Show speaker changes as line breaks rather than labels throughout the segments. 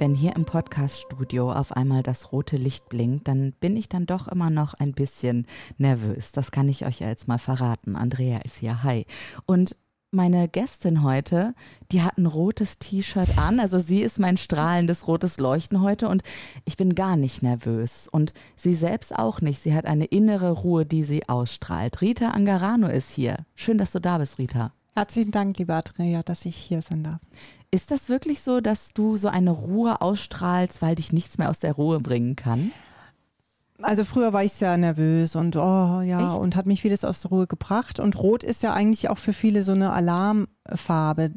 Wenn hier im Podcaststudio auf einmal das rote Licht blinkt, dann bin ich dann doch immer noch ein bisschen nervös. Das kann ich euch ja jetzt mal verraten. Andrea ist hier. Hi. Und meine Gästin heute, die hat ein rotes T-Shirt an. Also sie ist mein strahlendes rotes Leuchten heute und ich bin gar nicht nervös. Und sie selbst auch nicht. Sie hat eine innere Ruhe, die sie ausstrahlt. Rita Angarano ist hier. Schön, dass du da bist, Rita.
Herzlichen Dank, liebe Andrea, dass ich hier sein darf.
Ist das wirklich so, dass du so eine Ruhe ausstrahlst, weil dich nichts mehr aus der Ruhe bringen kann?
Also früher war ich sehr nervös und oh ja Echt? und hat mich vieles aus der Ruhe gebracht. Und Rot ist ja eigentlich auch für viele so eine Alarmfarbe,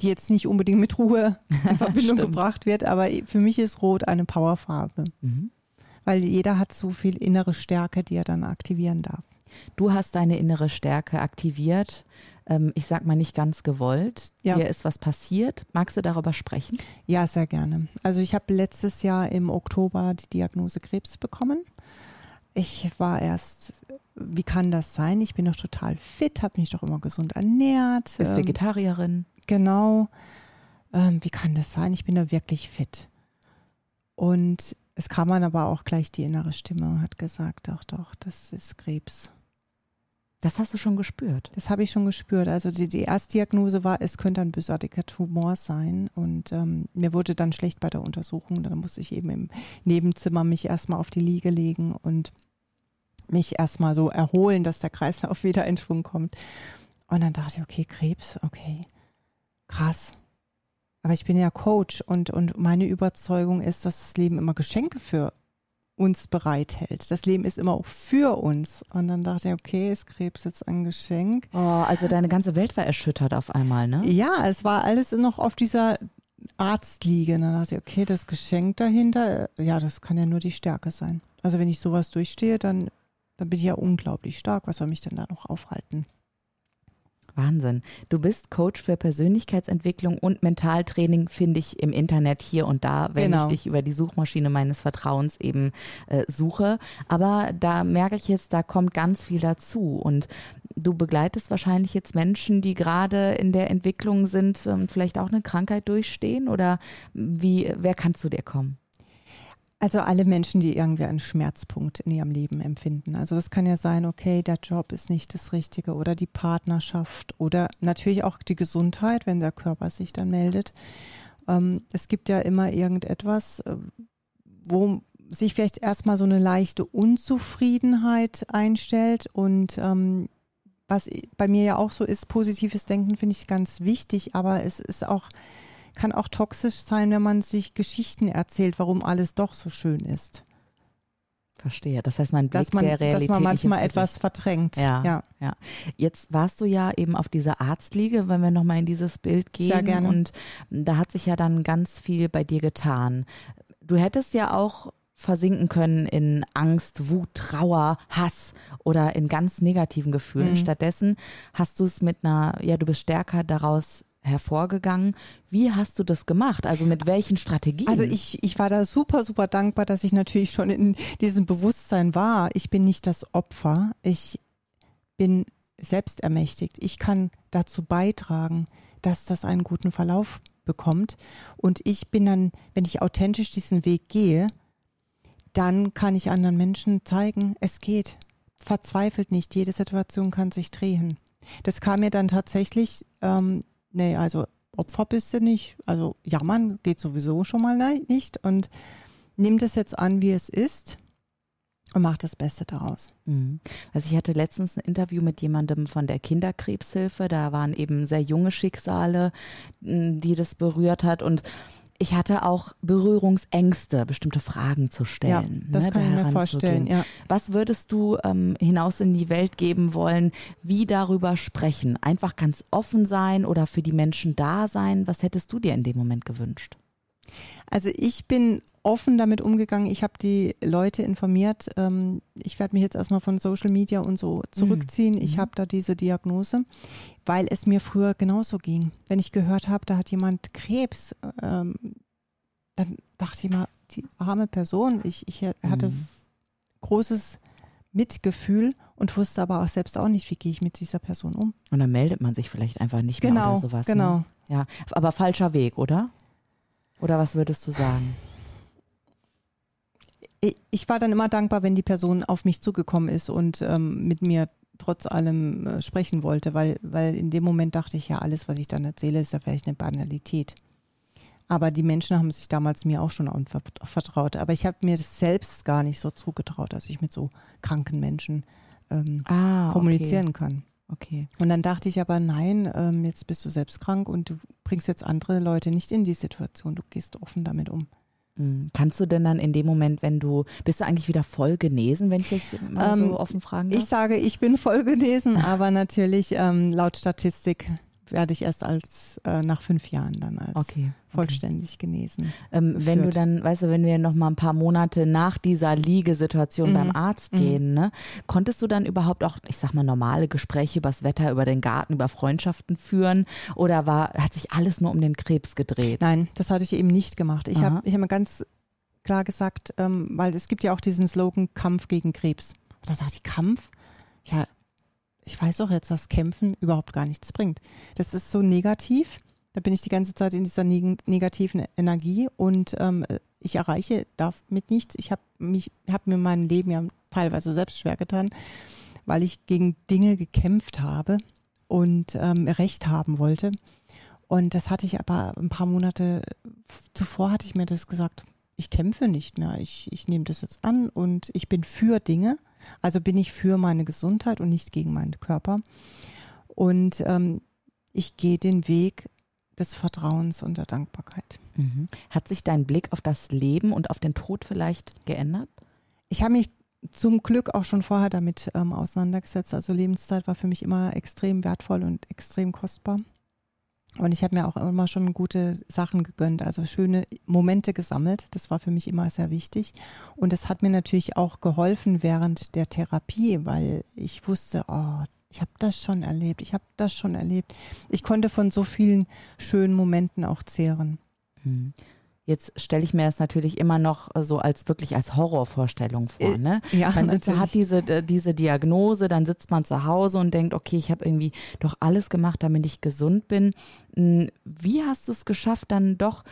die jetzt nicht unbedingt mit Ruhe in Verbindung gebracht wird, aber für mich ist Rot eine Powerfarbe. Mhm. Weil jeder hat so viel innere Stärke, die er dann aktivieren darf.
Du hast deine innere Stärke aktiviert ähm, ich sag mal nicht ganz gewollt. Ja. Hier ist was passiert. Magst du darüber sprechen?
Ja, sehr gerne. Also ich habe letztes Jahr im Oktober die Diagnose Krebs bekommen. Ich war erst, wie kann das sein? Ich bin doch total fit, habe mich doch immer gesund ernährt.
Bist ähm, Vegetarierin.
Genau. Ähm, wie kann das sein? Ich bin da wirklich fit. Und es kam dann aber auch gleich die innere Stimme und hat gesagt, doch, doch, das ist Krebs.
Das hast du schon gespürt?
Das habe ich schon gespürt. Also die, die Erstdiagnose war, es könnte ein bösartiger Tumor sein. Und ähm, mir wurde dann schlecht bei der Untersuchung. Dann musste ich eben im Nebenzimmer mich erstmal auf die Liege legen und mich erstmal so erholen, dass der Kreislauf wieder in Schwung kommt. Und dann dachte ich, okay, Krebs, okay, krass. Aber ich bin ja Coach und, und meine Überzeugung ist, dass das Leben immer Geschenke für uns bereithält. Das Leben ist immer auch für uns. Und dann dachte ich, okay, ist Krebs jetzt ein Geschenk?
Oh, also deine ganze Welt war erschüttert auf einmal, ne?
Ja, es war alles noch auf dieser Arztliege. Und dann dachte ich, okay, das Geschenk dahinter, ja, das kann ja nur die Stärke sein. Also wenn ich sowas durchstehe, dann, dann bin ich ja unglaublich stark. Was soll mich denn da noch aufhalten?
Wahnsinn. Du bist Coach für Persönlichkeitsentwicklung und Mentaltraining, finde ich im Internet hier und da, wenn genau. ich dich über die Suchmaschine meines Vertrauens eben äh, suche. Aber da merke ich jetzt, da kommt ganz viel dazu. Und du begleitest wahrscheinlich jetzt Menschen, die gerade in der Entwicklung sind, ähm, vielleicht auch eine Krankheit durchstehen. Oder wie, wer kann zu dir kommen?
Also alle Menschen, die irgendwie einen Schmerzpunkt in ihrem Leben empfinden. Also das kann ja sein, okay, der Job ist nicht das Richtige oder die Partnerschaft oder natürlich auch die Gesundheit, wenn der Körper sich dann meldet. Ähm, es gibt ja immer irgendetwas, äh, wo sich vielleicht erstmal so eine leichte Unzufriedenheit einstellt und ähm, was bei mir ja auch so ist, positives Denken finde ich ganz wichtig, aber es ist auch kann auch toxisch sein, wenn man sich Geschichten erzählt, warum alles doch so schön ist.
Verstehe. Das heißt, man Blick
dass man,
der Realität.
Dass man manchmal etwas verdrängt.
Ja, ja, ja. Jetzt warst du ja eben auf dieser Arztliege, wenn wir nochmal in dieses Bild gehen.
Sehr gerne.
Und da hat sich ja dann ganz viel bei dir getan. Du hättest ja auch versinken können in Angst, Wut, Trauer, Hass oder in ganz negativen Gefühlen. Mhm. Stattdessen hast du es mit einer, ja, du bist stärker daraus hervorgegangen. Wie hast du das gemacht? Also mit welchen Strategien?
Also ich, ich war da super, super dankbar, dass ich natürlich schon in diesem Bewusstsein war. Ich bin nicht das Opfer. Ich bin selbstermächtigt. Ich kann dazu beitragen, dass das einen guten Verlauf bekommt. Und ich bin dann, wenn ich authentisch diesen Weg gehe, dann kann ich anderen Menschen zeigen, es geht. Verzweifelt nicht, jede Situation kann sich drehen. Das kam mir dann tatsächlich ähm, nee, also Opfer bist du nicht. Also jammern geht sowieso schon mal nicht. Und nimm das jetzt an, wie es ist und mach das Beste daraus.
Mhm. Also ich hatte letztens ein Interview mit jemandem von der Kinderkrebshilfe. Da waren eben sehr junge Schicksale, die das berührt hat und ich hatte auch Berührungsängste, bestimmte Fragen zu stellen.
Ja, das ne, kann ich mir vorstellen. Ja.
Was würdest du ähm, hinaus in die Welt geben wollen? Wie darüber sprechen? Einfach ganz offen sein oder für die Menschen da sein? Was hättest du dir in dem Moment gewünscht?
Also ich bin offen damit umgegangen. Ich habe die Leute informiert. Ähm, ich werde mich jetzt erstmal von Social Media und so zurückziehen. Ich
Mhm.
habe da diese Diagnose, weil es mir früher genauso ging. Wenn ich gehört habe, da hat jemand Krebs, ähm, dann dachte ich mal, die arme Person. Ich, ich hatte
Mhm.
großes Mitgefühl und wusste aber auch selbst auch nicht, wie gehe ich mit dieser Person um.
Und dann meldet man sich vielleicht einfach nicht mehr
Genau,
oder sowas.
genau.
Ne? Ja, aber falscher Weg, oder? Oder was würdest du sagen?
ich, war dann immer dankbar, wenn die Person auf mich zugekommen ist und ähm, mit mir trotz allem äh, sprechen wollte, weil, weil in dem Moment dachte ich ja, alles, was ich dann erzähle, ist ja vielleicht eine Banalität. Aber die Menschen haben sich damals mir auch schon vertraut. Aber ich habe mir das selbst gar nicht so zugetraut, dass ich mit so kranken Menschen ähm,
Ah,
kommunizieren kann.
Okay.
Und dann dachte ich aber, nein, ähm, jetzt bist du selbst krank und du bringst jetzt andere Leute nicht in die Situation. Du gehst offen damit um.
Mhm. Kannst du denn dann in dem Moment, wenn du, bist du eigentlich wieder voll genesen, wenn ich dich mal
Ähm,
so offen fragen darf?
Ich sage, ich bin voll genesen, aber natürlich ähm, laut Statistik werde ich erst als äh, nach fünf Jahren dann als
okay.
vollständig genesen.
Ähm, wenn du dann, weißt du, wenn wir noch mal ein paar Monate nach dieser Liegesituation
Mhm.
beim Arzt
Mhm.
gehen, ne, konntest du dann überhaupt auch, ich sag mal, normale Gespräche übers Wetter, über den Garten, über Freundschaften führen? Oder war, hat sich alles nur um den Krebs gedreht?
Nein, das hatte ich eben nicht gemacht. Ich habe ich hab mir ganz klar gesagt, ähm, weil es gibt ja auch diesen Slogan Kampf gegen Krebs. Und da dachte ich, Kampf? Ja, ich weiß doch jetzt, dass Kämpfen überhaupt gar nichts bringt. Das ist so negativ. Da bin ich die ganze Zeit in dieser neg negativen Energie und ähm, ich erreiche damit nichts. Ich habe mich, habe mir mein Leben ja teilweise selbst schwer getan, weil ich gegen Dinge gekämpft habe und ähm, Recht haben wollte. Und das hatte ich aber ein paar Monate zuvor hatte ich mir das gesagt, ich kämpfe nicht mehr. Ich, ich nehme das jetzt an und ich bin für Dinge. Also bin ich für meine Gesundheit und nicht gegen meinen Körper. Und ähm, ich gehe den Weg des Vertrauens und der Dankbarkeit.
Mhm. Hat sich dein Blick auf das Leben und auf den Tod vielleicht geändert?
Ich habe mich zum Glück auch schon vorher damit ähm, auseinandergesetzt. Also Lebenszeit war für mich immer extrem wertvoll und extrem kostbar. Und ich habe mir auch immer schon gute Sachen gegönnt, also schöne Momente gesammelt. Das war für mich immer sehr wichtig. Und das hat mir natürlich auch geholfen während der Therapie, weil ich wusste, oh, ich habe das schon erlebt, ich habe das schon erlebt. Ich konnte von so vielen schönen Momenten auch zehren.
Mhm. Jetzt stelle ich mir das natürlich immer noch äh, so als wirklich als Horrorvorstellung vor.
Äh,
Ne?
Ja,
Man
natürlich.
hat diese, äh, diese Diagnose, dann sitzt man zu Hause und denkt, okay, ich habe irgendwie doch alles gemacht, damit ich gesund bin. Mm, Wie hast du es geschafft, dann doch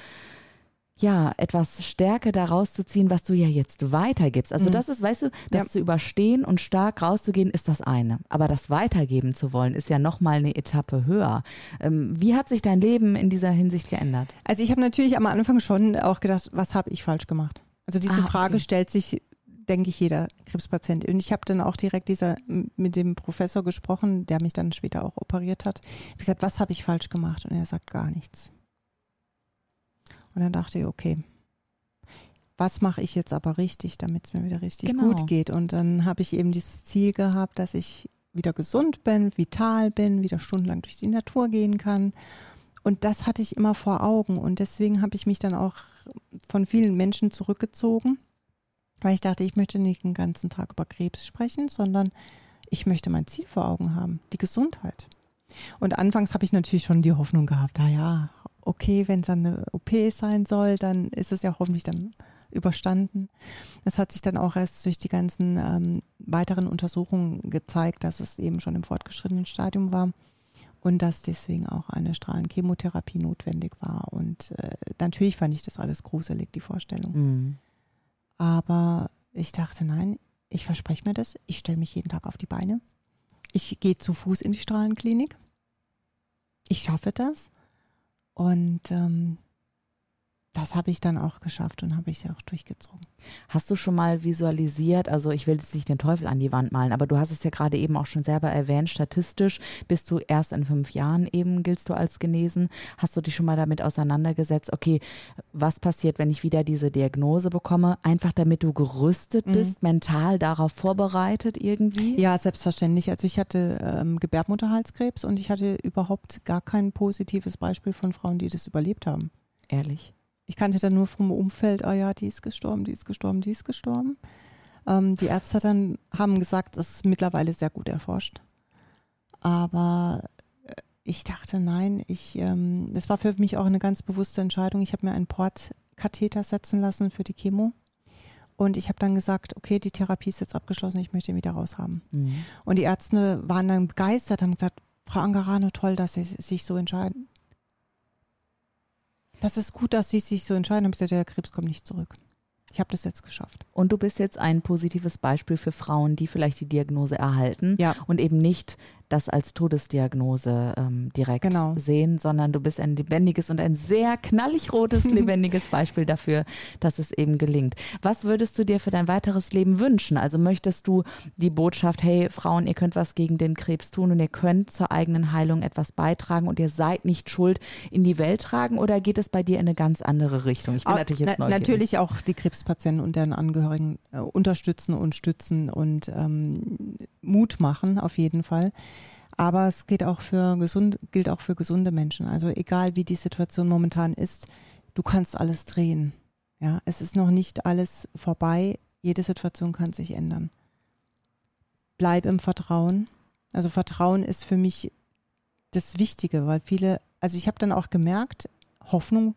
ja etwas Stärke daraus zu ziehen, was du ja jetzt weitergibst? Also
Mhm.
das ist, weißt du, das
Ja.
zu überstehen und stark rauszugehen, ist das eine. Aber das weitergeben zu wollen, ist ja nochmal eine Etappe höher. Ähm, Wie hat sich dein Leben in dieser Hinsicht geändert?
Also ich habe natürlich am Anfang schon auch gedacht, was habe ich falsch gemacht? Also diese
Ah, okay.
Frage stellt sich, denke ich, jeder Krebspatient. Und ich habe dann auch direkt dieser, mit dem Professor gesprochen, der mich dann später auch operiert hat. Ich habe gesagt, was habe ich falsch gemacht? Und er sagt gar nichts. Und dann dachte ich, okay, was mache ich jetzt aber richtig, damit es mir wieder richtig
Genau.
gut geht? Und dann habe ich eben dieses Ziel gehabt, dass ich wieder gesund bin, vital bin, wieder stundenlang durch die Natur gehen kann. Und das hatte ich immer vor Augen. Und deswegen habe ich mich dann auch von vielen Menschen zurückgezogen, weil ich dachte, ich möchte nicht den ganzen Tag über Krebs sprechen, sondern ich möchte mein Ziel vor Augen haben, die Gesundheit. Und anfangs habe ich natürlich schon die Hoffnung gehabt, na ja, okay, wenn es dann eine OP sein soll, dann ist es ja hoffentlich dann überstanden. Das hat sich dann auch erst durch die ganzen ähm, weiteren Untersuchungen gezeigt, dass es eben schon im fortgeschrittenen Stadium war und dass deswegen auch eine Strahlenchemotherapie notwendig war. Und äh, natürlich fand ich das alles gruselig, die Vorstellung.
Mhm.
Aber ich dachte, nein, ich verspreche mir das. Ich stelle mich jeden Tag auf die Beine. Ich gehe zu Fuß in die Strahlenklinik. Ich schaffe das. Und ähm, das habe ich dann auch geschafft und habe ich auch durchgezogen.
Hast du schon mal visualisiert, also ich will jetzt nicht den Teufel an die Wand malen, aber du hast es ja gerade eben auch schon selber erwähnt, statistisch bist du erst in fünf Jahren eben, giltst du als genesen. Hast du dich schon mal damit auseinandergesetzt, okay, was passiert, wenn ich wieder diese Diagnose bekomme? Einfach damit du gerüstet
Mhm.
bist, mental darauf vorbereitet irgendwie?
Ja, selbstverständlich. Also ich hatte ähm, Gebärmutterhalskrebs und ich hatte überhaupt gar kein positives Beispiel von Frauen, die das überlebt haben.
Ehrlich.
Ich kannte dann nur vom Umfeld, oh ja, die ist gestorben, die ist gestorben, die ist gestorben. Ähm, die Ärzte dann haben gesagt, es ist mittlerweile sehr gut erforscht. Aber äh, ich dachte, nein, ich, ähm, das war für mich auch eine ganz bewusste Entscheidung. Ich habe mir einen Portkatheter setzen lassen für die Chemo. Und ich habe dann gesagt, okay, die Therapie ist jetzt abgeschlossen, ich möchte ihn wieder raushaben. Mhm. Und die Ärzte waren dann begeistert, haben gesagt, Frau Angarano, toll, dass Sie sich so entscheiden. Das ist gut, dass Sie sich so entscheiden. Haben gesagt, der Krebs kommt nicht zurück. Ich habe das jetzt geschafft.
Und du bist jetzt ein positives Beispiel für Frauen, die vielleicht die Diagnose erhalten
ja.
und eben nicht das als Todesdiagnose ähm, direkt genau. sehen, sondern du bist ein lebendiges und ein sehr knallig rotes, lebendiges Beispiel dafür, dass es eben gelingt. Was würdest du dir für dein weiteres Leben wünschen? Also möchtest du die Botschaft, hey Frauen, ihr könnt was gegen den Krebs tun und ihr könnt zur eigenen Heilung etwas beitragen und ihr seid nicht schuld in die Welt tragen oder geht es bei dir in eine ganz andere Richtung?
Ich bin auch, natürlich jetzt na, Natürlich auch die Krebspatienten und deren Angehörigen äh, unterstützen und stützen und ähm, Mut machen auf jeden Fall. Aber es geht auch für gesund, gilt auch für gesunde Menschen. Also egal wie die Situation momentan ist, du kannst alles drehen. Ja, es ist noch nicht alles vorbei. Jede Situation kann sich ändern. Bleib im Vertrauen. Also Vertrauen ist für mich das Wichtige, weil viele, also ich habe dann auch gemerkt, Hoffnung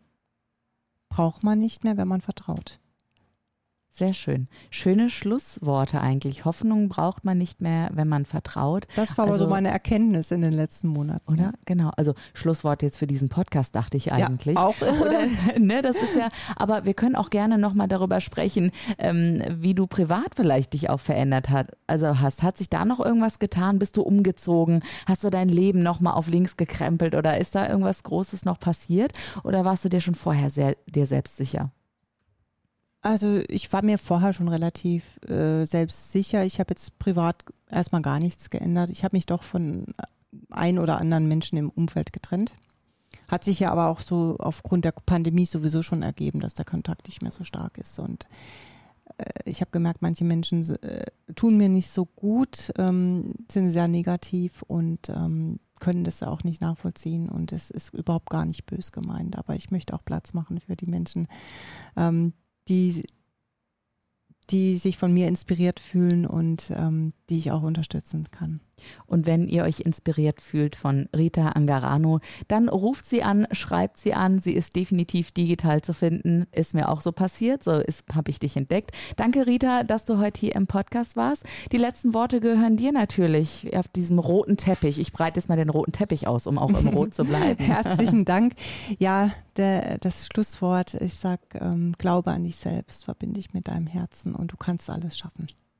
braucht man nicht mehr, wenn man vertraut.
Sehr schön. Schöne Schlussworte eigentlich. Hoffnung braucht man nicht mehr, wenn man vertraut.
Das war aber also, so meine Erkenntnis in den letzten Monaten.
Oder? Genau. Also Schlusswort jetzt für diesen Podcast, dachte ich eigentlich.
Ja, auch.
Oder, ne, das ist ja, aber wir können auch gerne nochmal darüber sprechen, ähm, wie du privat vielleicht dich auch verändert hast. Also hast, hat sich da noch irgendwas getan? Bist du umgezogen? Hast du dein Leben nochmal auf links gekrempelt oder ist da irgendwas Großes noch passiert? Oder warst du dir schon vorher sehr, dir selbst sicher?
Also ich war mir vorher schon relativ äh, selbstsicher. Ich habe jetzt privat erstmal gar nichts geändert. Ich habe mich doch von ein oder anderen Menschen im Umfeld getrennt. Hat sich ja aber auch so aufgrund der Pandemie sowieso schon ergeben, dass der Kontakt nicht mehr so stark ist. Und äh, ich habe gemerkt, manche Menschen äh, tun mir nicht so gut, ähm, sind sehr negativ und ähm, können das auch nicht nachvollziehen und es ist überhaupt gar nicht bös gemeint. Aber ich möchte auch Platz machen für die Menschen, ähm, die, die sich von mir inspiriert fühlen und ähm, die ich auch unterstützen kann.
Und wenn ihr euch inspiriert fühlt von Rita Angarano, dann ruft sie an, schreibt sie an. Sie ist definitiv digital zu finden. Ist mir auch so passiert. So habe ich dich entdeckt. Danke, Rita, dass du heute hier im Podcast warst. Die letzten Worte gehören dir natürlich auf diesem roten Teppich. Ich breite jetzt mal den roten Teppich aus, um auch im Rot zu bleiben.
Herzlichen Dank. Ja, der, das Schlusswort, ich sag, ähm, glaube an dich selbst, verbinde dich mit deinem Herzen und du kannst alles schaffen.